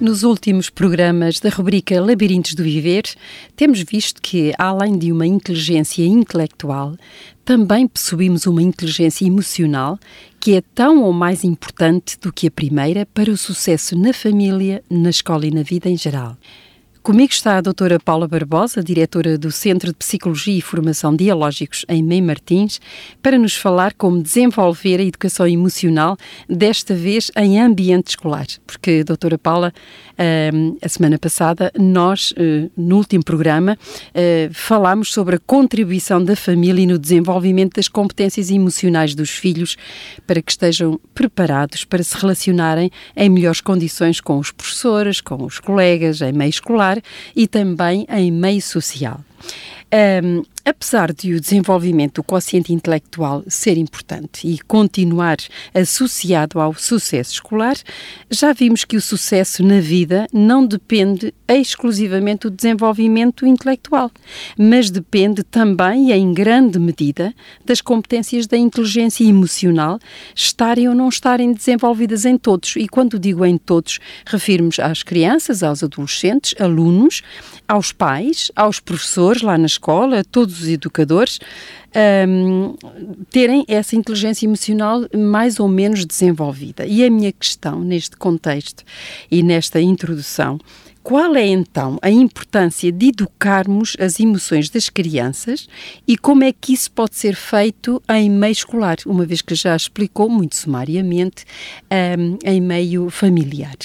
Nos últimos programas da rubrica Labirintos do Viver, temos visto que, além de uma inteligência intelectual, também possuímos uma inteligência emocional que é tão ou mais importante do que a primeira para o sucesso na família, na escola e na vida em geral. Comigo está a doutora Paula Barbosa, diretora do Centro de Psicologia e Formação Dialógicos em Mem Martins, para nos falar como desenvolver a educação emocional, desta vez em ambiente escolar. Porque, doutora Paula, a semana passada, nós, eh, no último programa, eh, falámos sobre a contribuição da família no desenvolvimento das competências emocionais dos filhos para que estejam preparados para se relacionarem em melhores condições com os professores, com os colegas, em meio escolar e também em meio social. Um, apesar de o desenvolvimento do quociente intelectual ser importante e continuar associado ao sucesso escolar, já vimos que o sucesso na vida não depende exclusivamente do desenvolvimento intelectual, mas depende também, em grande medida, das competências da inteligência emocional estarem ou não estarem desenvolvidas em todos. E quando digo em todos, refiro-me às crianças, aos adolescentes, alunos, aos pais, aos professores lá na escola, todos os educadores, um, terem essa inteligência emocional mais ou menos desenvolvida. E a minha questão neste contexto e nesta introdução qual é então a importância de educarmos as emoções das crianças e como é que isso pode ser feito em meio escolar, uma vez que já explicou muito sumariamente um, em meio familiar?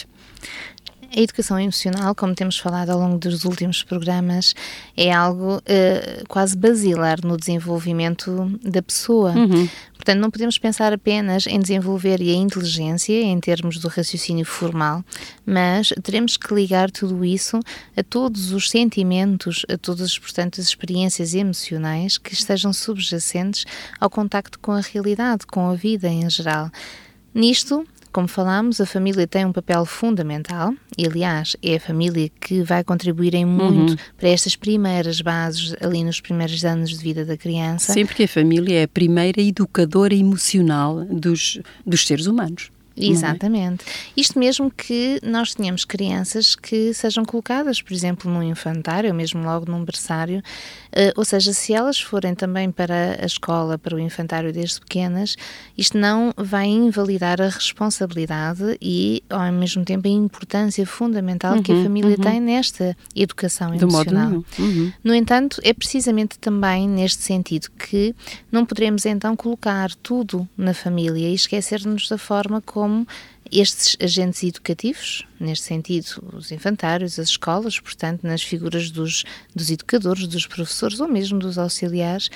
A educação emocional, como temos falado ao longo dos últimos programas, é algo uh, quase basilar no desenvolvimento da pessoa. Uhum. Portanto, não podemos pensar apenas em desenvolver a inteligência em termos do raciocínio formal, mas teremos que ligar tudo isso a todos os sentimentos, a todas, portanto, as experiências emocionais que estejam subjacentes ao contacto com a realidade, com a vida em geral. Nisto, como falámos, a família tem um papel fundamental e, aliás, é a família que vai contribuir em muito uhum. para estas primeiras bases ali nos primeiros anos de vida da criança. Sempre que a família é a primeira educadora emocional dos, dos seres humanos. É? Exatamente. É? Isto mesmo que nós tenhamos crianças que sejam colocadas, por exemplo, num infantário, ou mesmo logo num berçário, uh, ou seja, se elas forem também para a escola, para o infantário desde pequenas, isto não vai invalidar a responsabilidade e, ao mesmo tempo, a importância fundamental uhum, que a uhum, família uhum. tem nesta educação emocional. Uhum. No entanto, é precisamente também neste sentido que não poderemos então colocar tudo na família e esquecer-nos da forma como como estes agentes educativos, neste sentido, os infantários, as escolas, portanto, nas figuras dos, dos educadores, dos professores ou mesmo dos auxiliares,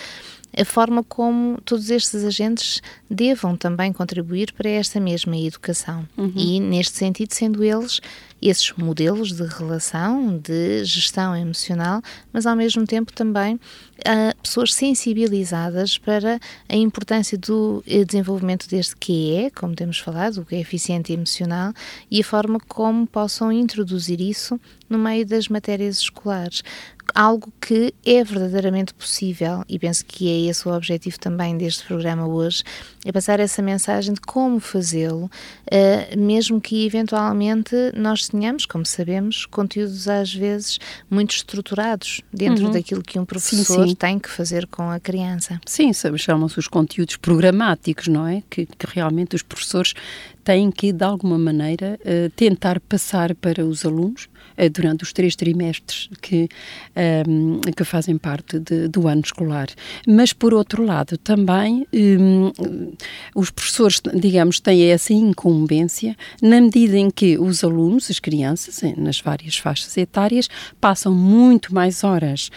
a forma como todos estes agentes devam também contribuir para esta mesma educação. Uhum. E, neste sentido, sendo eles esses modelos de relação, de gestão emocional, mas ao mesmo tempo também uh, pessoas sensibilizadas para a importância do eh, desenvolvimento deste QE, como temos falado, o coeficiente emocional, e a forma como possam introduzir isso no meio das matérias escolares algo que é verdadeiramente possível e penso que é esse o objetivo também deste programa hoje, é passar essa mensagem de como fazê-lo, uh, mesmo que eventualmente nós tenhamos, como sabemos, conteúdos às vezes muito estruturados dentro uhum. daquilo que um professor sim, sim. tem que fazer com a criança. Sim, chamam-se os conteúdos programáticos, não é? Que, que realmente os professores têm que, de alguma maneira, uh, tentar passar para os alunos uh, durante os três trimestres que, ehm, que fazem parte de, do ano escolar. Mas, por outro lado, também um, os professores, digamos, têm essa incumbência na medida em que os alunos, as crianças, nas várias faixas etárias, passam muito mais horas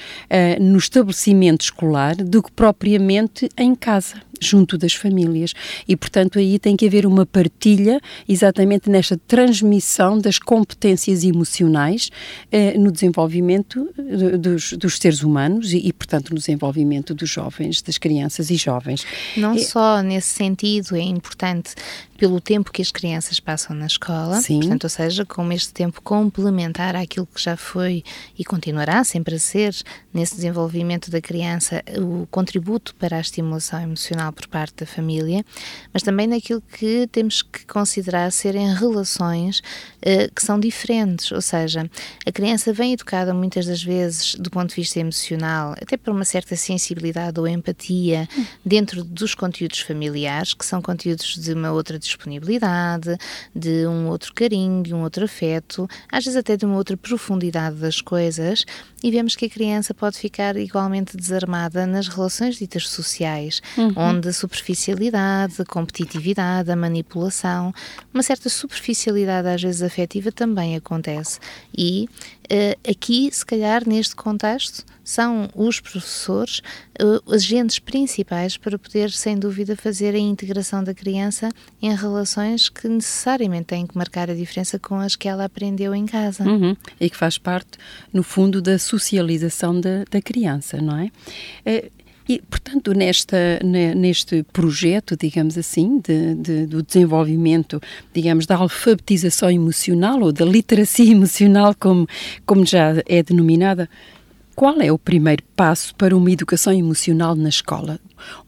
no estabelecimento escolar do que propriamente em casa junto das famílias. E, portanto, aí tem que haver uma partilha exatamente nesta transmissão das competências emocionais eh, no desenvolvimento eh, dos, dos, seres humanos e, e, portanto, no desenvolvimento dos jovens, das crianças e jovens. Não é, só nesse sentido é importante pelo tempo que as crianças passam na escola, Sim. portanto, ou seja, como este tempo complementar àquilo que já foi e continuará sempre a ser nesse desenvolvimento da criança o contributo para a estimulação emocional por parte da família, mas também naquilo que temos que considerar serem relações uh, que são diferentes, ou seja, a criança vem educada muitas das vezes do ponto de vista emocional, até por uma certa sensibilidade ou empatia dentro dos conteúdos familiares, que são conteúdos de uma outra disponibilidade, de um outro carinho, de um outro afeto, às vezes até de uma outra profundidade das coisas, e vemos que a criança pode ficar igualmente desarmada nas relações ditas sociais, uhum. onde a superficialidade, a competitividade, a manipulação, uma certa superficialidade às vezes afetiva também acontece. E uh, aqui, se calhar, neste contexto, são os professores agentes principais para poder, sem dúvida, fazer a integração da criança em relações que necessariamente têm que marcar a diferença com as que ela aprendeu em casa. Uhum. E que faz parte, no fundo, da socialização da, da criança, não é? Uh, e, portanto, nesta, neste projeto, digamos assim, de, de, do desenvolvimento, digamos, da alfabetização emocional ou da literacia emocional, como, como já é denominada, qual é o primeiro passo para uma educação emocional na escola?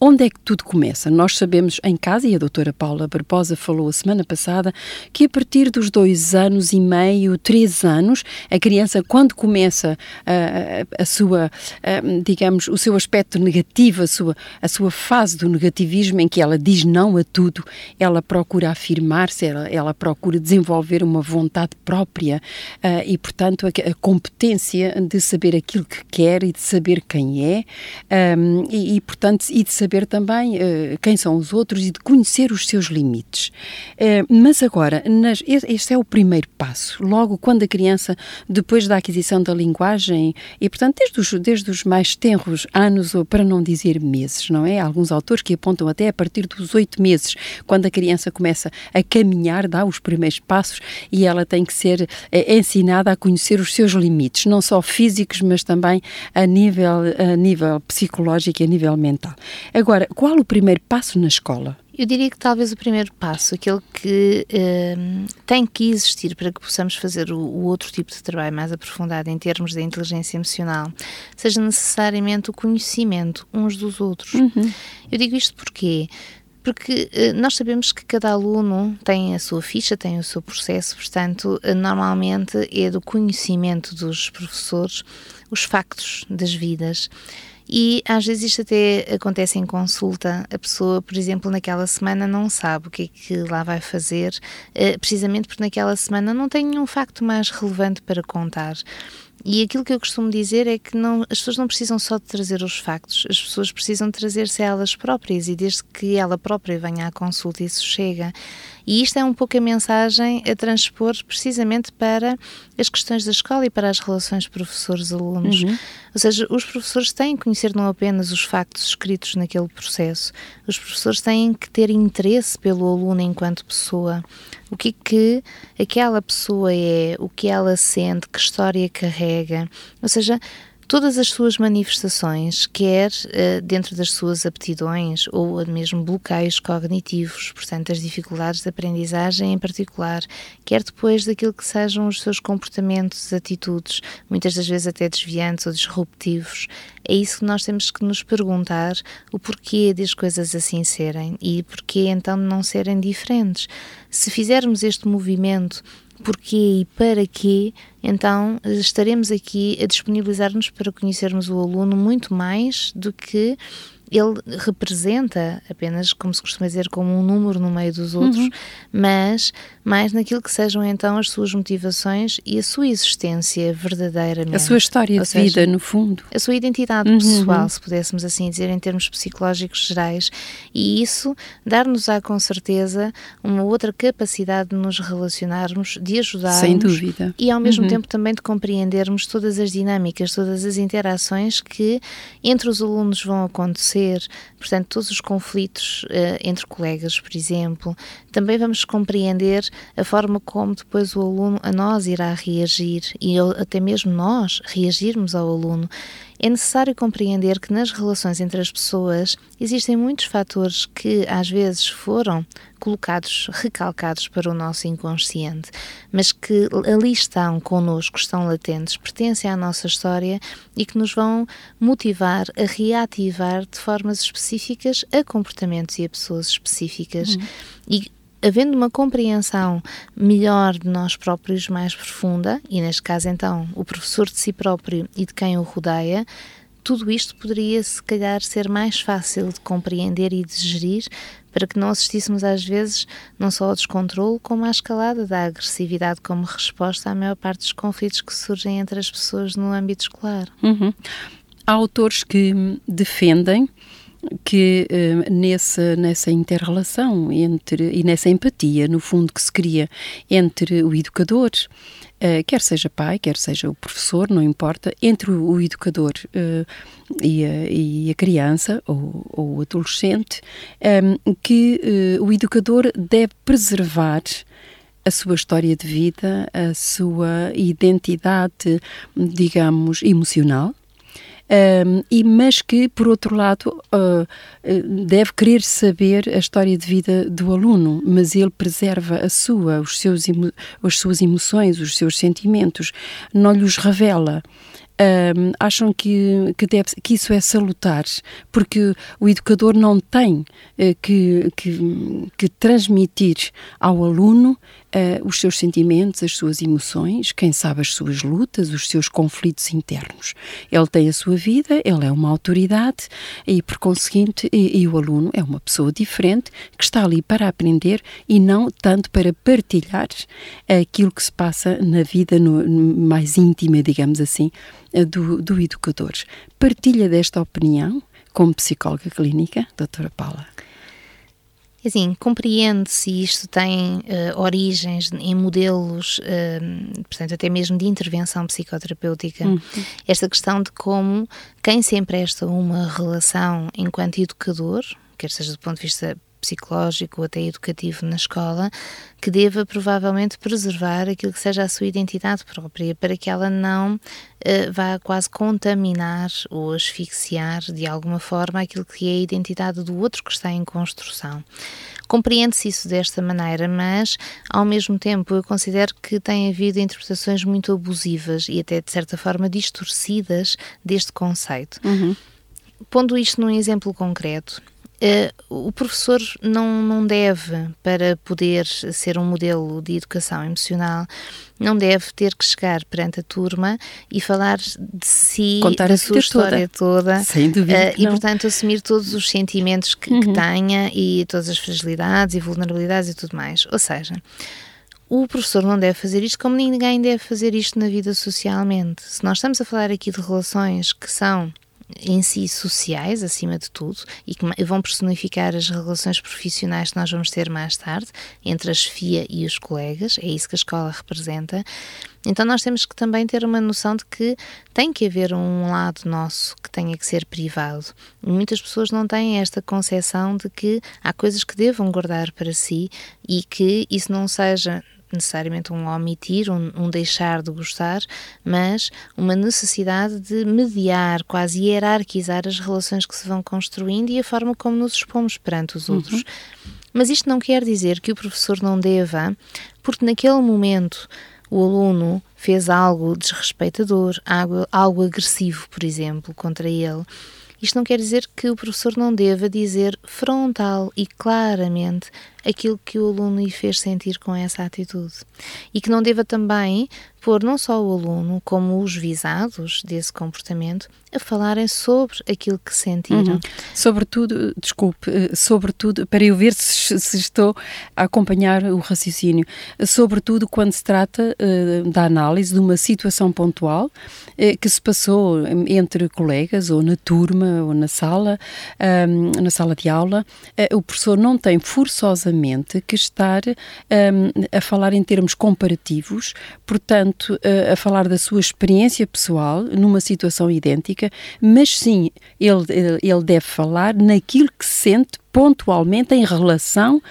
Onde é que tudo começa? Nós sabemos em casa, e a doutora Paula Barbosa falou a semana passada, que a partir dos dois anos e meio, três anos, a criança, quando começa a, a, a sua, a, digamos, o seu aspecto negativo, a sua, a sua fase do negativismo, em que ela diz não a tudo, ela procura afirmar-se, ela, ela procura desenvolver uma vontade própria uh, e, portanto, a, competência de saber aquilo que quer e de saber quem é, e, e, portanto, e de saber também uh, quem são os outros e de conhecer os seus limites. Uh, mas agora, nas, este é o primeiro passo. Logo, quando a criança, depois da aquisição da linguagem, e portanto, desde os, desde os mais tenros anos, ou para não dizer meses, não é? Alguns autores que apontam até a partir dos oito meses, quando a criança começa a caminhar, dá os primeiros passos e ela tem que ser uh, ensinada a conhecer os seus limites, não só físicos, mas também a nível, a nível psicológico e a nível mental. Agora, qual o primeiro passo na escola? Eu diria que talvez o primeiro passo, aquele que um, tem que existir para que possamos fazer o, o, outro tipo de trabalho mais aprofundado em termos da inteligência emocional, seja necessariamente o conhecimento uns dos outros. Uhum. Eu digo isto porque porque uh, nós sabemos que cada aluno tem a sua ficha, tem o seu processo, portanto, uh, normalmente é do conhecimento dos professores os factos das vidas. E às vezes isto até acontece em consulta. A pessoa, por exemplo, naquela semana não sabe o que é que lá vai fazer, eh, precisamente porque naquela semana não tem nenhum facto mais relevante para contar. E aquilo que eu costumo dizer é que não, as pessoas não precisam só de trazer os factos, as pessoas precisam trazer-se elas próprias e desde que ela própria venha à consulta isso chega. E isto é um pouco a mensagem a transpor precisamente para as questões da escola e para as relações professores-alunos. Uhum. Ou seja, os professores têm que conhecer não apenas os factos escritos naquele processo, os professores têm que ter interesse pelo aluno enquanto pessoa. O que é que aquela pessoa é, o que ela sente, que história carrega. Ou seja, todas as suas manifestações, quer uh, dentro das suas aptidões ou mesmo bloqueios cognitivos, portanto, as dificuldades de aprendizagem em particular, quer depois daquilo que sejam os seus comportamentos, atitudes, muitas das vezes até desviantes ou disruptivos, é isso que nós temos que nos perguntar o porquê das coisas assim serem e porquê então não serem diferentes. Se fizermos este movimento porquê e para quê, então estaremos aqui a disponibilizar-nos para conhecermos o aluno muito mais do que ele representa apenas, como se costuma dizer, como um número no meio dos outros, uhum. mas mais naquilo que sejam então as suas motivações e a sua existência verdadeiramente. A sua história de seja, vida, no fundo. A sua identidade uhum. pessoal, se pudéssemos assim dizer, em termos psicológicos gerais. E isso dar-nos-á com certeza uma outra capacidade de nos relacionarmos, de ajudarmos. Sem dúvida. E ao mesmo uhum. tempo também de compreendermos todas as dinâmicas, todas as interações que entre os alunos vão acontecer portanto, todos os conflitos uh, entre colegas, por exemplo. Também vamos compreender a forma como depois o aluno a nós irá reagir e até mesmo nós reagirmos ao aluno é necessário compreender que nas relações entre as pessoas existem muitos fatores que às vezes foram colocados, recalcados para o nosso inconsciente, mas que ali estão connosco, estão latentes, pertencem à nossa história e que nos vão motivar a reativar de formas específicas a comportamentos e a pessoas específicas. Uhum. E havendo uma compreensão melhor de nós próprios mais profunda, e neste caso então o professor de si próprio e de quem o rodeia, tudo isto poderia se calhar ser mais fácil de compreender e de gerir para que não assistíssemos às vezes não só ao descontrole, como à escalada da agressividade como resposta à maior parte dos conflitos que surgem entre as pessoas no âmbito escolar. Uhum. Há autores que defendem que uh, nessa, nessa interrelação entre, e nessa empatia, no fundo, que se cria entre o educador, uh, quer seja pai, quer seja o professor, não importa, entre o, educador uh, e, a, e, a, criança ou, ou o adolescente, um, que o educador deve preservar a sua história de vida, a sua identidade, digamos, emocional, um, e, mas que, por outro lado, uh, deve querer saber a história de vida do aluno, mas ele preserva a sua, os seus, as suas emoções, os seus sentimentos, não lhes revela. Um, acham que, que, deve, que isso é salutar, porque o educador não tem uh, que, que, transmitir ao aluno uh, os seus sentimentos, as suas emoções, quem sabe as suas lutas, os seus conflitos internos. Ele tem a sua vida, ele é uma autoridade e, por conseguinte, e, e o aluno é uma pessoa diferente que está ali para aprender e não tanto para partilhar aquilo que se passa na vida no, mais íntima, digamos assim, do, do educador. Partilha desta opinião como psicóloga clínica, doutora Paula? Assim, compreende-se isto tem uh, origens em modelos, uh, portanto, até mesmo de intervenção psicoterapêutica. Uhum. Esta questão de como quem se empresta uma relação enquanto educador, quer seja do ponto de vista psicológico ou até educativo na escola, que deva provavelmente preservar aquilo que seja a sua identidade própria, para que ela não uh, vá quase contaminar ou asfixiar de alguma forma aquilo que é a identidade do outro que está em construção. Compreende-se isso desta maneira, mas ao mesmo tempo eu considero que tem havido interpretações muito abusivas e até de certa forma distorcidas deste conceito. Uhum. Pondo isto num exemplo concreto, Uh, o professor não, não deve, para poder ser um modelo de educação emocional, não deve ter que chegar perante a turma e falar de si, Contar da sua história toda, toda Sem dúvida uh, e, portanto, assumir todos os sentimentos que, uhum. que tenha e todas as fragilidades e vulnerabilidades e tudo mais. Ou seja, o professor não deve fazer isto como ninguém deve fazer isto na vida socialmente. Se nós estamos a falar aqui de relações que são em si sociais, acima de tudo, e que vão personificar as relações profissionais que nós vamos ter mais tarde, entre a chefia e os colegas, é isso que a escola representa. Então nós temos que também ter uma noção de que tem que haver um lado nosso que tenha que ser privado. Muitas pessoas não têm esta concepção de que há coisas que devam guardar para si e que isso não seja necessariamente um omitir, um, um, deixar de gostar, mas uma necessidade de mediar, quase hierarquizar as relações que se vão construindo e a forma como nos expomos perante os outros. Uhum. Mas isto não quer dizer que o professor não deva, porque naquele momento o aluno fez algo desrespeitador, algo, algo agressivo, por exemplo, contra ele isto não quer dizer que o professor não deva dizer frontal e claramente aquilo que o aluno lhe fez sentir com essa atitude. E que não deva também pôr não só o aluno, como os visados desse comportamento, a falarem sobre aquilo que sentiram. Uhum. Sobretudo, desculpe, eh, sobretudo, para eu ver se, se, estou a acompanhar o raciocínio, sobretudo quando se trata uh, da análise de uma situação pontual uh, que se passou entre colegas, ou na turma, ou na sala, um, na sala de aula, uh, o professor não tem forçosamente que estar um, a falar em termos comparativos, portanto, a falar da sua experiência pessoal numa situação idêntica mas sim, ele, ele deve falar naquilo que sente pontualmente em relação uh,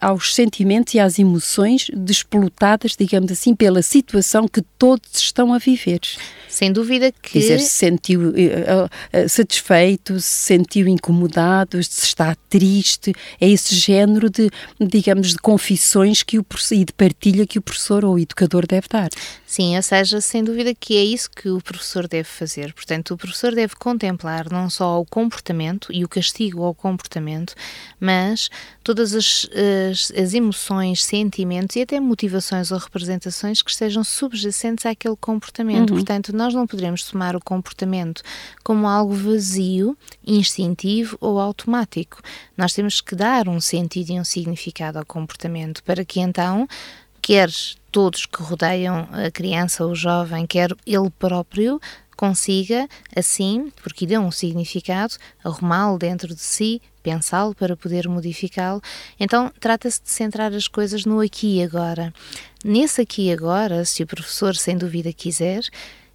aos sentimentos e às emoções despolutadas, digamos assim, pela situação que todos estão a viver. Sem dúvida que. Dizer, se sentiu uh, uh, satisfeito, se sentiu incomodado, se está triste. É esse género de, digamos, de confissões que o, e de partilha que o professor ou o educador deve dar. Sim, ou seja, sem dúvida que é isso que o professor deve fazer. Portanto, o professor deve contemplar não só o comportamento e o castigo ao comportamento, mas todas as, as, as emoções, sentimentos e até motivações ou representações que estejam subjacentes àquele comportamento. Uhum. Portanto, nós não poderemos tomar o comportamento como algo vazio, instintivo ou automático. Nós temos que dar um sentido e um significado ao comportamento para que então quer todos que rodeiam a criança ou o jovem, quer ele próprio, consiga, assim, porque lhe deu um significado, arrumá-lo dentro de si, pensá-lo para poder modificá-lo. Então, trata-se de centrar as coisas no aqui e agora. Nesse aqui e agora, se o professor sem dúvida quiser,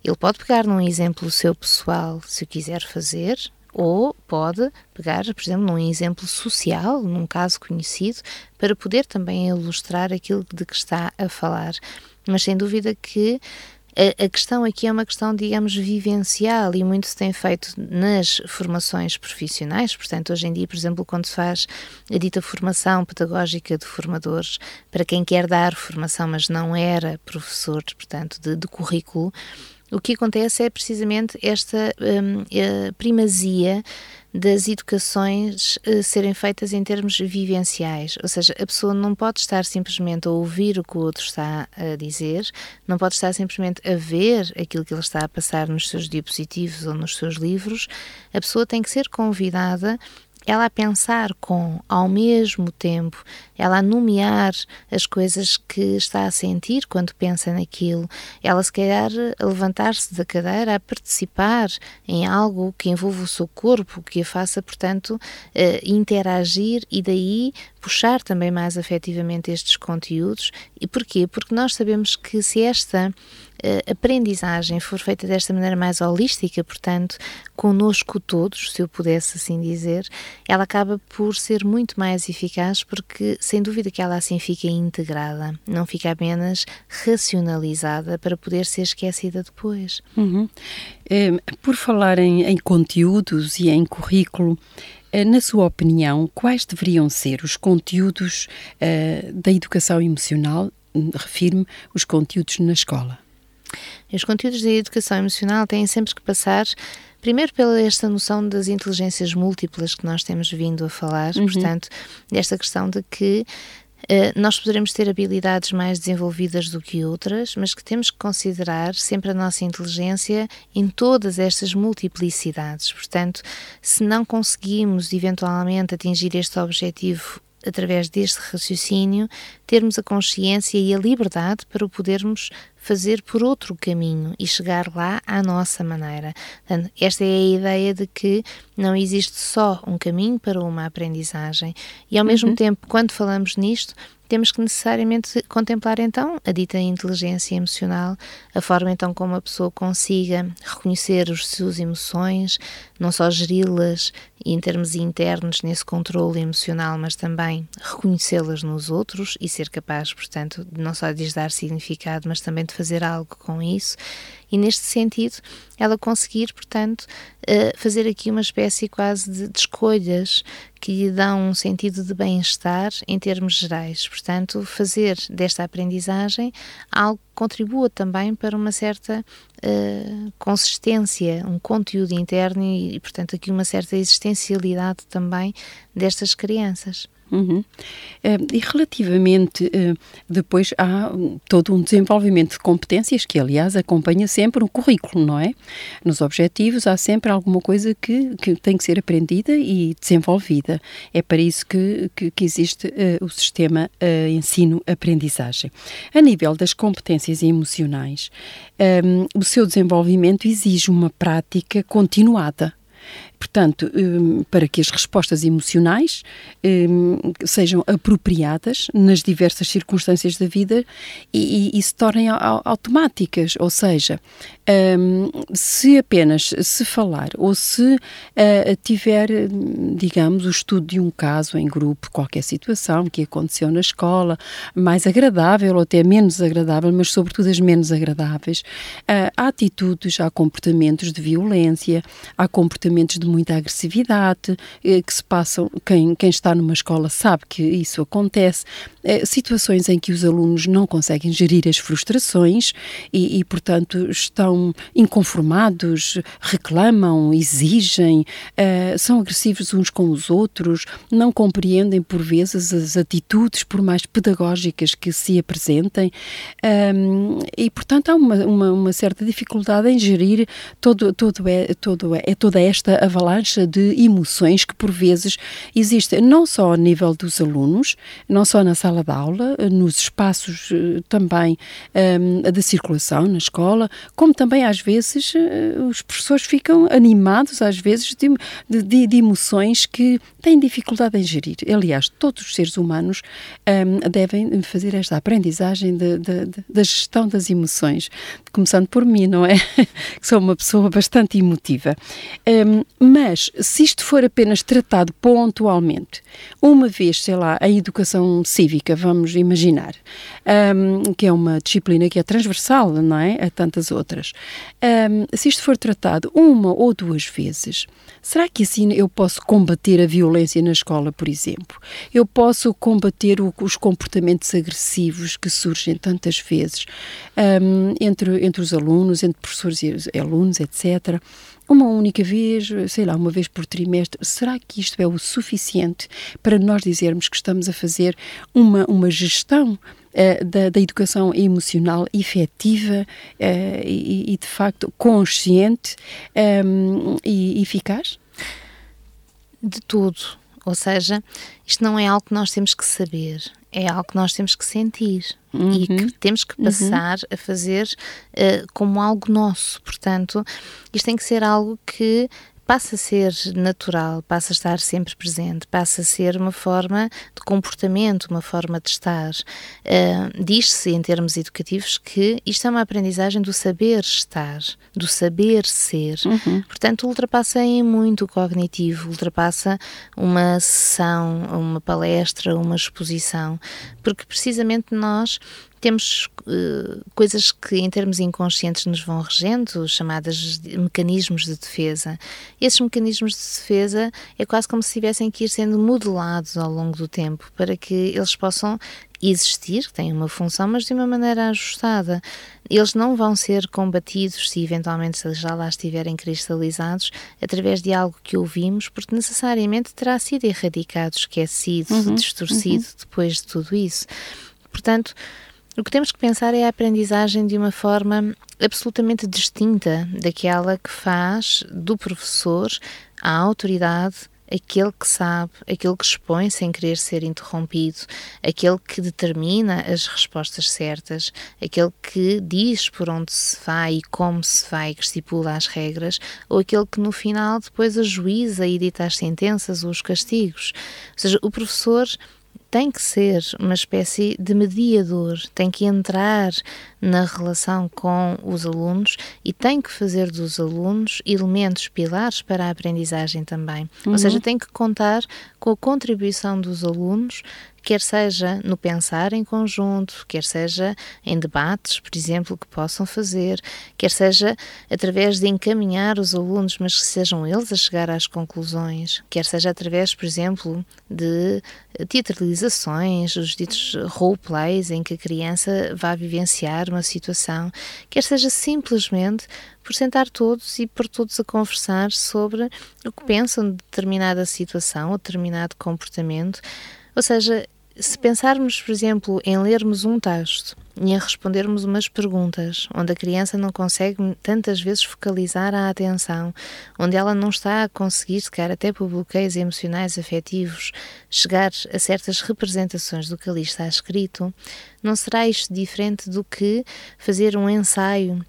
ele pode pegar num exemplo seu pessoal, se o quiser fazer, ou pode pegar, por exemplo, num exemplo social, num caso conhecido, para poder também ilustrar aquilo de que está a falar. Mas sem dúvida que a, questão aqui é uma questão, digamos, vivencial e muito se tem feito nas formações profissionais. Portanto, hoje em dia, por exemplo, quando se faz a dita formação pedagógica de formadores, para quem quer dar formação, mas não era professor, portanto, de, de currículo, o que acontece é precisamente esta um, primazia das educações uh, serem feitas em termos vivenciais, ou seja, a pessoa não pode estar simplesmente a ouvir o que o outro está a dizer, não pode estar simplesmente a ver aquilo que ele está a passar nos seus diapositivos ou nos seus livros, a pessoa tem que ser convidada ela a pensar com, ao mesmo tempo, ela a nomear as coisas que está a sentir quando pensa naquilo, ela se calhar a levantar-se da cadeira, a participar em algo que envolva o seu corpo, que a faça, portanto, uh, interagir e daí puxar também mais afetivamente estes conteúdos. E porquê? Porque nós sabemos que se esta aprendizagem for feita desta maneira mais holística, portanto, conosco todos, se eu pudesse assim dizer, ela acaba por ser muito mais eficaz porque, sem dúvida, que ela assim fica integrada, não fica apenas racionalizada para poder ser esquecida depois. Uhum. É, por falar em, em conteúdos e em currículo, eh, na sua opinião, quais deveriam ser os conteúdos uh, da educação emocional? Refiro-me os conteúdos na escola. Os conteúdos da educação emocional têm sempre que passar primeiro pela esta noção das inteligências múltiplas que nós temos vindo a falar, uhum. portanto, desta questão de que Uh, nós poderemos ter habilidades mais desenvolvidas do que outras, mas que temos que considerar sempre a nossa inteligência em todas estas multiplicidades. Portanto, se não conseguimos eventualmente atingir este objetivo através deste raciocínio, termos a consciência e a liberdade para o podermos fazer por outro caminho e chegar lá à nossa maneira. Portanto, esta é a ideia de que não existe só um caminho para uma aprendizagem. E ao mesmo uhum. tempo, quando falamos nisto, temos que necessariamente contemplar então a dita inteligência emocional, a forma então como a pessoa consiga reconhecer as suas emoções, não só geri-las em termos internos nesse controle emocional, mas também reconhecê-las nos outros e ser capaz, portanto, não só de lhes dar significado, mas também de fazer algo com isso e neste sentido ela conseguir, portanto, eh, fazer aqui uma espécie quase de, de escolhas que lhe dão um sentido de bem-estar em termos gerais. Portanto, fazer desta aprendizagem algo que contribua também para uma certa uh, consistência, um conteúdo interno e, e, portanto, aqui uma certa existencialidade também destas crianças. Uhum. Uh, e relativamente, uh, depois há todo um desenvolvimento de competências que, aliás, acompanha sempre o currículo, não é? Nos objetivos há sempre alguma coisa que, que tem que ser aprendida e desenvolvida. É para isso que, que, que existe uh, o sistema ensino-aprendizagem. A nível das competências emocionais, um, o seu desenvolvimento exige uma prática continuada Portanto, um, para que as respostas emocionais um, sejam apropriadas nas diversas circunstâncias da vida e, e, e se tornem automáticas, ou seja, um, se apenas se falar ou se uh, tiver, digamos, o estudo de um caso em grupo, qualquer situação que aconteceu na escola, mais agradável ou até menos agradável, mas sobretudo as menos agradáveis, uh, há atitudes, há comportamentos de violência, há comportamentos de muita agressividade uh, que se passam, quem, quem está numa escola sabe que isso acontece, situações em que os alunos não conseguem gerir as frustrações e, e portanto, estão inconformados, reclamam, exigem, uh, são agressivos uns com os outros, não compreendem por vezes as atitudes, por mais pedagógicas que se apresentem, um, e portanto há uma, uma, uma, certa dificuldade em gerir todo, todo é, todo é, toda esta avalanche de emoções que por vezes existem, não só a nível dos alunos, não só na sala de aula, nos espaços eh, também um, da circulação na escola, como também às vezes eh, os professores ficam animados às vezes de, de, de emoções que têm dificuldade em gerir. Aliás, todos os seres humanos um, devem fazer esta aprendizagem da gestão das emoções, começando por mim, não é? que sou uma pessoa bastante emotiva. Um, mas se isto for apenas tratado pontualmente, uma vez, sei lá, a educação cívica, vamos imaginar, um, que é uma disciplina que é transversal, não é? A tantas outras. Um, se isto for tratado uma ou duas vezes, será que assim eu posso combater a violência na escola, por exemplo? Eu posso combater o, os comportamentos agressivos que surgem tantas vezes um, entre, entre os alunos, entre professores e alunos, etc uma única vez, sei lá, uma vez por trimestre, será que isto é o suficiente para nós dizermos que estamos a fazer uma, uma gestão uh, da, da, educação emocional efetiva uh, e, e, de facto, consciente um, ehm, e eficaz? De tudo. Ou seja, isto não é algo que nós temos que saber, é algo que nós temos que sentir uhum. e que temos que uhum. passar uhum. a fazer uh, como algo nosso. Portanto, isto tem que ser algo que passa a ser natural, passa a estar sempre presente, passa a ser uma forma de comportamento, uma forma de estar. Uh, Diz-se, em termos educativos, que isto é uma aprendizagem do saber estar, do saber ser. Uhum. Portanto, ultrapassa em muito o cognitivo, ultrapassa uma sessão, uma palestra, uma exposição, porque precisamente nós temos uh, coisas que, em termos inconscientes, nos vão regendo, chamadas de mecanismos de defesa. Esses mecanismos de defesa é quase como se tivessem que ir sendo modelados ao longo do tempo para que eles possam existir, têm uma função, mas de uma maneira ajustada. Eles não vão ser combatidos se eventualmente já lá estiverem cristalizados através de algo que ouvimos, porque necessariamente terá sido erradicado, esquecido, uhum, distorcido uhum. depois de tudo isso. Portanto, o que temos que pensar é a aprendizagem de uma forma absolutamente distinta daquela que faz do professor a autoridade aquele que sabe, aquele que expõe sem querer ser interrompido, aquele que determina as respostas certas, aquele que diz por onde se vai e como se vai, que estipula as regras, ou aquele que no final depois ajuiza e dita as sentenças ou os castigos. Ou seja, o professor tem que ser uma espécie de mediador, tem que entrar na relação com os alunos e tem que fazer dos alunos elementos pilares para a aprendizagem também. Uhum. Ou seja, tem que contar com a contribuição dos alunos quer seja no pensar em conjunto, quer seja em debates, por exemplo, que possam fazer, quer seja através de encaminhar os alunos, mas que sejam eles a chegar às conclusões, quer seja através, por exemplo, de teatralizações, os ditos roleplays, em que a criança vá vivenciar uma situação, quer seja simplesmente por sentar todos e por todos a conversar sobre o que pensam de determinada situação ou determinado comportamento. Ou seja, se pensarmos, por exemplo, em lermos um texto e em respondermos umas perguntas, onde a criança não consegue tantas vezes focalizar a atenção, onde ela não está a conseguir, sequer até por bloqueios emocionais afetivos, chegar a certas representações do que ali está escrito, não será isto diferente do que fazer um ensaio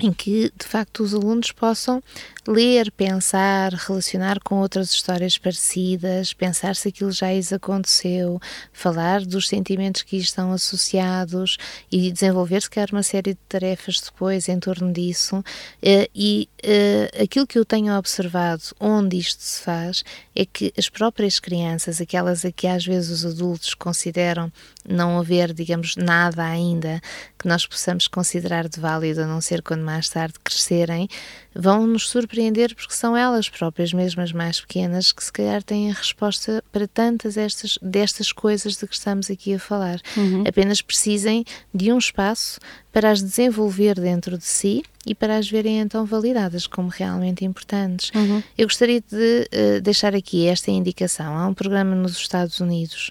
em que de facto os alunos possam ler, pensar, relacionar com outras histórias parecidas, pensar se aquilo já lhes aconteceu, falar dos sentimentos que estão associados e desenvolver, se calhar, uma série de tarefas depois em torno disso. Eh, e eh, aquilo que eu tenho observado onde isto se faz é que as próprias crianças, aquelas a que às vezes os adultos consideram não haver, digamos, nada ainda que nós possamos considerar de válido, a não ser quando mais tarde crescerem, vão nos surpreender porque são elas próprias, mesmo as mais pequenas, que se calhar têm a resposta para tantas estas, destas coisas de que estamos aqui a falar. Uhum. Apenas precisem de um espaço para as desenvolver dentro de si e para as verem então validadas como realmente importantes. Uhum. Eu gostaria de uh, deixar aqui esta indicação. Há um programa nos Estados Unidos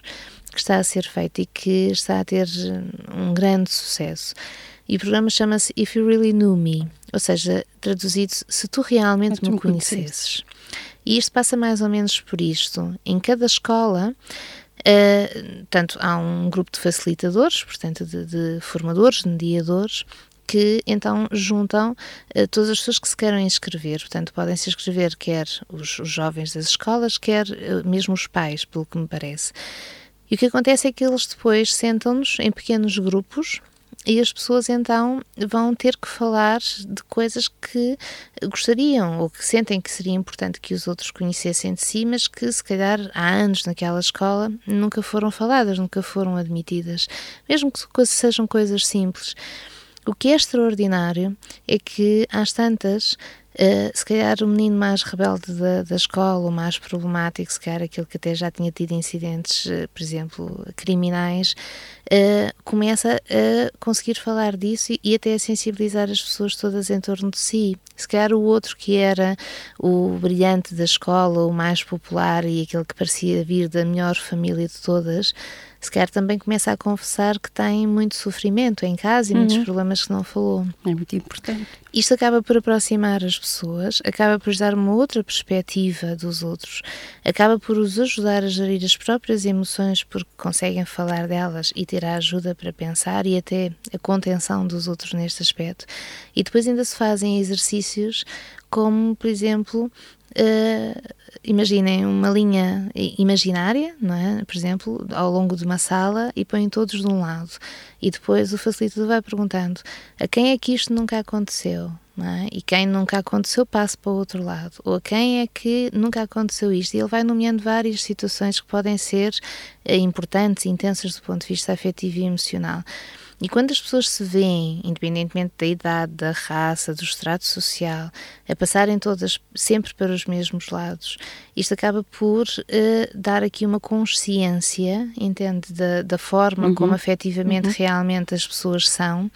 que está a ser feito e que está a ter eh, um grande sucesso. E o programa chama-se If You Really Knew Me, ou seja, traduzido, se tu realmente me conhecesses. E isto passa mais ou menos por isto. Em cada escola, uh, tanto há um grupo de facilitadores, portanto, de, de formadores, de mediadores, que então juntam uh, todas as pessoas que se querem inscrever. Portanto, podem se inscrever quer os, os jovens das escolas, quer uh, mesmo os pais, pelo que me parece. E o que acontece é que eles depois sentam-nos em pequenos grupos e as pessoas então vão ter que falar de coisas que gostariam ou que sentem que seria importante que os outros conhecessem de si, mas que se calhar há anos naquela escola nunca foram faladas, nunca foram admitidas, mesmo que sejam coisas simples. O que é extraordinário é que às tantas Uh, se calhar o menino mais rebelde da, da escola, o mais problemático, se calhar aquele que até já tinha tido incidentes, uh, por exemplo, criminais, uh, começa a conseguir falar disso e, e, até a sensibilizar as pessoas todas em torno de si. Se calhar o outro que era o brilhante da escola, o mais popular e aquele que parecia vir da melhor família de todas, se calhar também começa a confessar que tem muito sofrimento em casa e uhum. muitos problemas que não falou. É muito importante. Isto acaba por aproximar as pessoas, acaba por dar uma outra perspectiva dos outros, acaba por os ajudar a gerir as próprias emoções porque conseguem falar delas e ter a ajuda para pensar e até a contenção dos outros neste aspecto. E depois ainda se fazem exercícios como, por exemplo, Uh, imaginem uma linha imaginária, não é? por exemplo, ao longo de uma sala e põem todos de um lado. E depois o facilitador vai perguntando a quem é que isto nunca aconteceu? É? E quem nunca aconteceu passa para o outro lado. Ou a quem é que nunca aconteceu isto? E ele vai nomeando várias situações que podem ser uh, importantes, intensas do ponto de vista afetivo e emocional. E quando as pessoas se veem, independentemente da idade, da raça, do estrato social, a passarem todas sempre para os mesmos lados, isto acaba por uh, dar aqui uma consciência, entende, da, da forma uhum. como afetivamente uhum. realmente as pessoas são,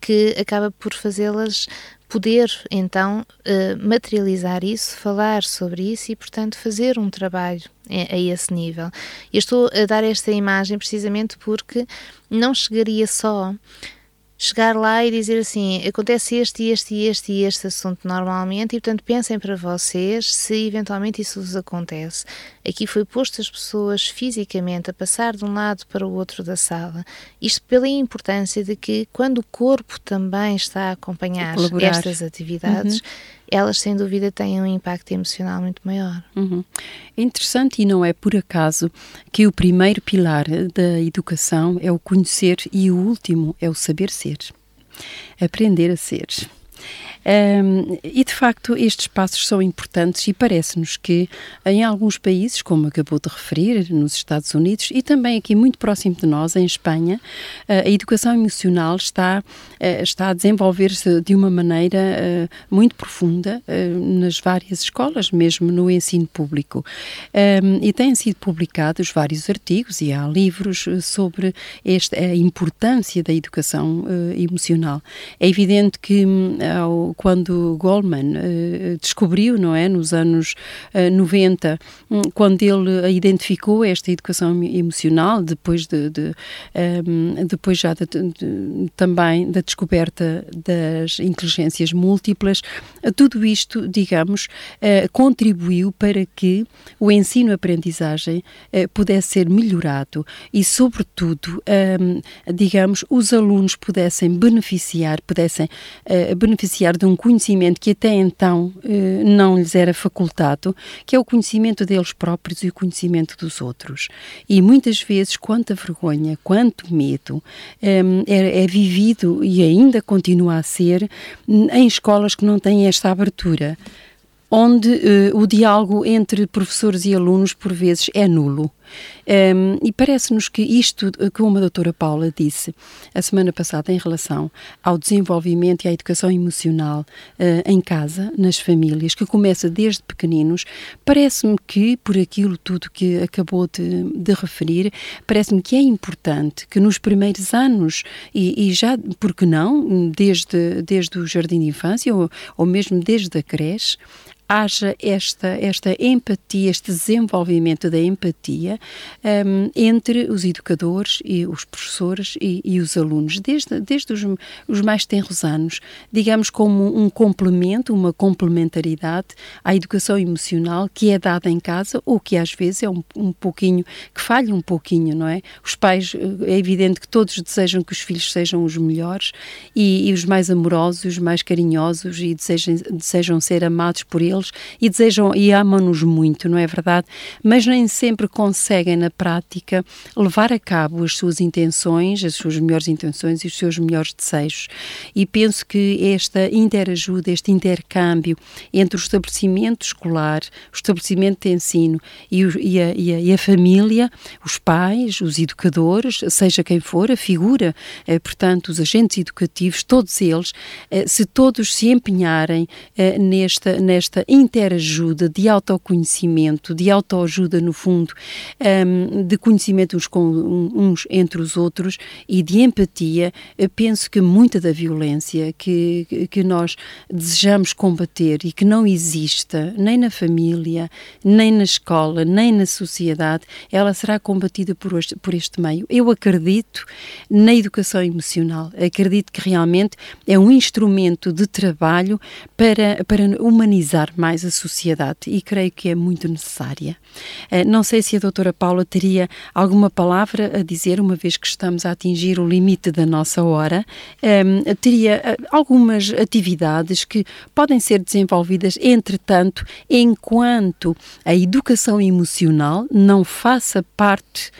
que acaba por fazê-las poder então uh, materializar isso, falar sobre isso e, portanto, fazer um trabalho a esse nível. Eu estou a dar esta imagem precisamente porque não chegaria só chegar lá e dizer assim: acontece este, este, este e este assunto normalmente, e portanto pensem para vocês se eventualmente isso vos acontece. Aqui foi posto as pessoas fisicamente a passar de um lado para o outro da sala. Isto pela importância de que, quando o corpo também está a acompanhar estas atividades. Uhum elas sem dúvida têm um impacto emocional muito maior. Uhum. É interessante e não é por acaso que o primeiro pilar da educação é o conhecer e o último é o saber ser. Aprender a ser. Um, e de facto, estes passos são importantes e parece-nos que em alguns países, como acabou de referir, nos Estados Unidos e também aqui muito próximo de nós, em Espanha, a educação emocional está, está a desenvolver-se de uma maneira muito profunda nas várias escolas, mesmo no ensino público. Um, e têm sido publicados vários artigos e há livros sobre esta, a importância da educação emocional. É evidente que ao quando Goldman uh, descobriu, não é, nos anos uh, eh, 90, um, quando ele identificou esta educação emocional, depois de, de um, depois já de, de, também da descoberta das inteligências múltiplas, tudo isto, digamos, uh, contribuiu para que o ensino-aprendizagem pudesse ser melhorado e, sobretudo, um, digamos, os alunos pudessem beneficiar, pudessem beneficiar de um conhecimento que até então eh, não lhes era facultado, que é o conhecimento deles próprios e o conhecimento dos outros. E muitas vezes, quanta vergonha, quanto medo eh, é, é vivido e ainda continua a ser em escolas que não têm esta abertura onde uh, o diálogo entre professores e alunos, por vezes, é nulo. Um, e parece-nos que isto, como a doutora Paula disse a semana passada, em relação ao desenvolvimento e à educação emocional uh, em casa, nas famílias, que começa desde pequeninos, parece-me que, por aquilo tudo que acabou de, de referir, parece-me que é importante que nos primeiros anos, e, e, já, porque não, desde, desde o jardim de infância ou, ou mesmo desde a creche, haja esta, esta empatia, este desenvolvimento da empatia um, entre os educadores e os professores e, e os alunos, desde, desde os, os, mais tenros anos, digamos como um complemento, uma complementaridade à educação emocional que é dada em casa ou que às vezes é um, um pouquinho, que falha um pouquinho, não é? Os pais, é evidente que todos desejam que os filhos sejam os melhores e, e os mais amorosos, os mais carinhosos e desejam, desejam ser amados por eles e desejam e amam-nos muito, não é verdade? Mas nem sempre conseguem na prática levar a cabo as suas intenções, as suas melhores intenções e os seus melhores desejos. E penso que esta interajuda, este intercâmbio entre o estabelecimento escolar, o estabelecimento de ensino e, o, e, a, e, a, e a, família, os pais, os educadores, seja quem for, a figura, eh, portanto, os agentes educativos, todos eles, eh, se todos se empenharem eh, nesta, nesta interajuda, de autoconhecimento, de autoajuda, no fundo, um, de conhecimento uns, com, uns entre os outros e de empatia, penso que muita da violência que, que nós desejamos combater e que não exista nem na família, nem na escola, nem na sociedade, ela será combatida por este, por este meio. Eu acredito na educação emocional, acredito que realmente é um instrumento de trabalho para, para humanizar mais a sociedade e creio que é muito necessária. Eh, não sei se a doutora Paula teria alguma palavra a dizer, uma vez que estamos a atingir o limite da nossa hora, ehm, teria eh, algumas atividades que podem ser desenvolvidas, entretanto, enquanto a educação emocional não faça parte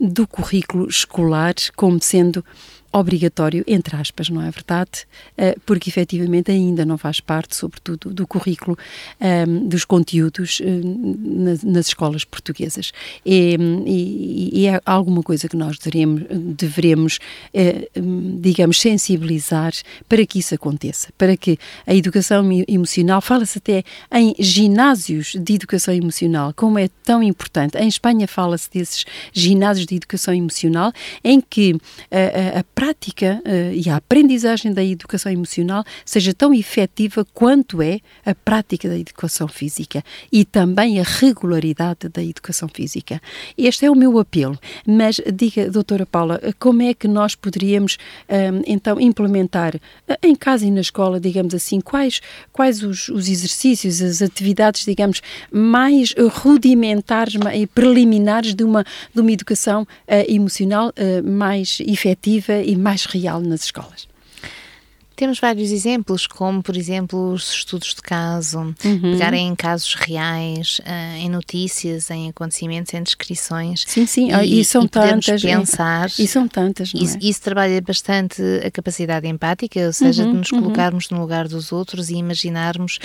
do currículo escolar como sendo obrigatório, entre aspas, não é verdade? Eh, porque efetivamente ainda não faz parte, sobretudo, do currículo ehm, dos conteúdos um, nas, escolas portuguesas. E, é alguma coisa que nós devemos uh, digamos, sensibilizar para que isso aconteça, para que a educação emocional, fala-se até em ginásios de educação emocional, como é tão importante. Em Espanha fala-se desses ginásios de educação emocional, em que a prática uh, e a aprendizagem da educação emocional seja tão efetiva quanto é a prática da educação física e também a regularidade da educação física. Este é o meu apelo, mas diga, doutora Paula, como é que nós poderíamos eh, então implementar eh, em casa e na escola, digamos assim, quais, quais os, os exercícios, as atividades, digamos, mais rudimentares e preliminares de uma, de uma educação uh, emocional uh, mais efetiva e mais real nas escolas. Temos vários exemplos, como, por exemplo, os estudos de caso, uhum. pegarem em casos reais, uh, em notícias, em acontecimentos, em descrições. Sim, sim, e, e são e tantas. pensar. E são tantas, não isso, é? isso trabalha bastante a capacidade empática, ou seja, uhum, de nos uhum. colocarmos no lugar dos outros e imaginarmos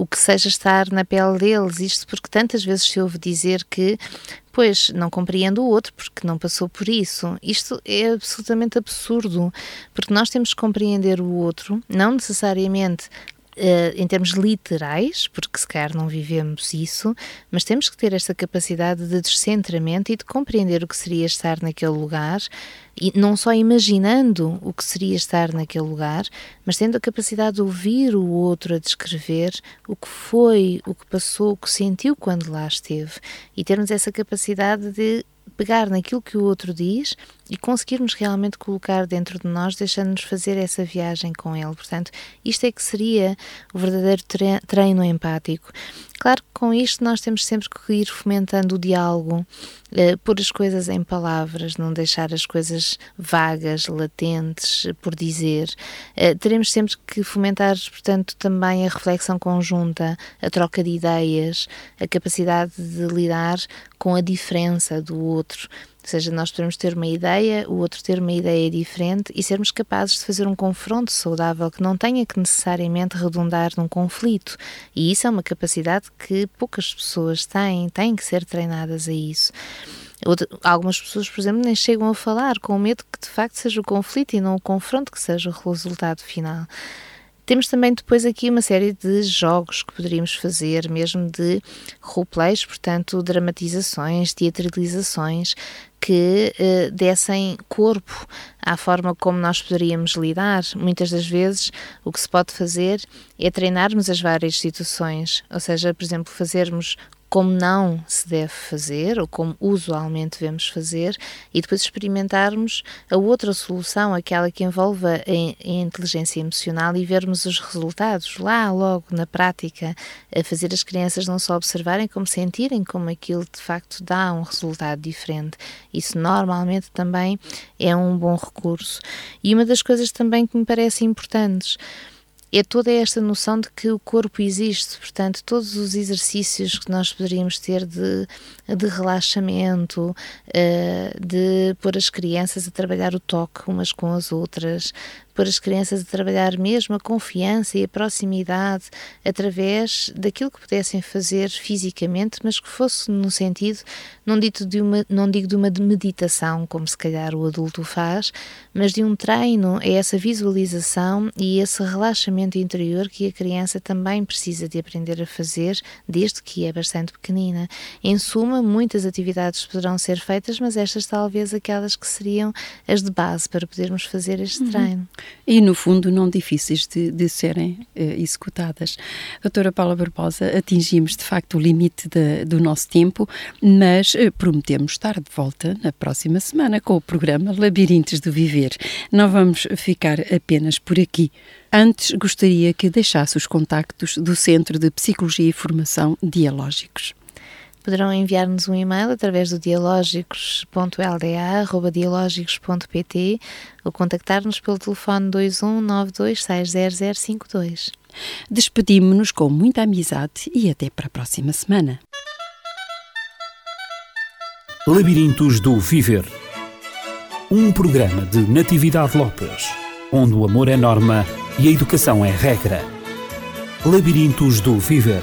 o que seja estar na pele deles. Isto porque tantas vezes se ouve dizer que Pois, não compreendo o outro porque não passou por isso. Isto é absolutamente absurdo, porque nós temos que compreender o outro, não necessariamente em termos literais, porque se calhar não vivemos isso, mas temos que ter esta capacidade de descentramento e de compreender o que seria estar naquele lugar e não só imaginando o que seria estar naquele lugar, mas tendo a capacidade de ouvir o outro a descrever o que foi, o que passou, o que sentiu quando lá esteve. E termos essa capacidade de pegar naquilo que o outro diz e conseguirmos realmente colocar dentro de nós, deixando-nos fazer essa viagem com ele. Portanto, isto é que seria o verdadeiro treino empático. Claro que com isto nós temos sempre que ir fomentando o diálogo, uh, pôr as coisas em palavras, não deixar as coisas vagas, latentes, por dizer. Uh, teremos sempre que fomentar, portanto, também a reflexão conjunta, a troca de ideias, a capacidade de lidar com a diferença do outro. Ou seja, nós podemos ter uma ideia, o outro ter uma ideia diferente e sermos capazes de fazer um confronto saudável que não tenha que necessariamente redundar num conflito. E isso é uma capacidade que poucas pessoas têm, têm que ser treinadas a isso. Algumas pessoas, por exemplo, nem chegam a falar com medo que de facto seja o conflito e não o confronto que seja o resultado final. Temos também depois aqui uma série de jogos que poderíamos fazer, mesmo de roleplays, portanto, dramatizações, teatralizações, que uh, dessem corpo à forma como nós poderíamos lidar. Muitas das vezes o que se pode fazer é treinarmos as várias situações, ou seja, por exemplo, fazermos como não se deve fazer ou como usualmente devemos fazer e depois experimentarmos a outra solução, aquela que envolve a, a inteligência emocional e vermos os resultados lá logo na prática, a fazer as crianças não só observarem como sentirem como aquilo de facto dá um resultado diferente. Isso normalmente também é um bom recurso. E uma das coisas também que me parece importantes é toda esta noção de que o corpo existe, portanto, todos os exercícios que nós poderíamos ter de, de relaxamento, eh, de pôr as crianças a trabalhar o toque umas com as outras, pôr as crianças a trabalhar mesmo a confiança e a proximidade através daquilo que pudessem fazer fisicamente, mas que fosse no sentido, não, dito de uma, não digo de uma meditação, como se calhar o adulto faz, mas de um treino, é essa visualização e esse relaxamento interior que a criança também precisa de aprender a fazer desde que é bastante pequenina. Em suma, muitas atividades poderão ser feitas, mas estas talvez aquelas que seriam as de base para podermos fazer este uhum. treino e, no fundo, não difíceis de, de serem eh, executadas. Doutora Paula Barbosa, atingimos de facto o limite de, do nosso tempo, mas eh, prometemos estar de volta na próxima semana com o programa Labirintos do Viver. Não vamos ficar apenas por aqui. Antes, gostaria que deixasse os contactos do Centro de Psicologia e Formação Dialógicos poderão enviar-nos um e-mail através do dialógicos.lda.dialógicos.pt ou contactar-nos pelo telefone 219260052. Despedimos-nos com muita amizade e até para a próxima semana. Labirintos do Viver Um programa de Natividade Lopes, onde o amor é norma e a educação é regra. Labirintos do Viver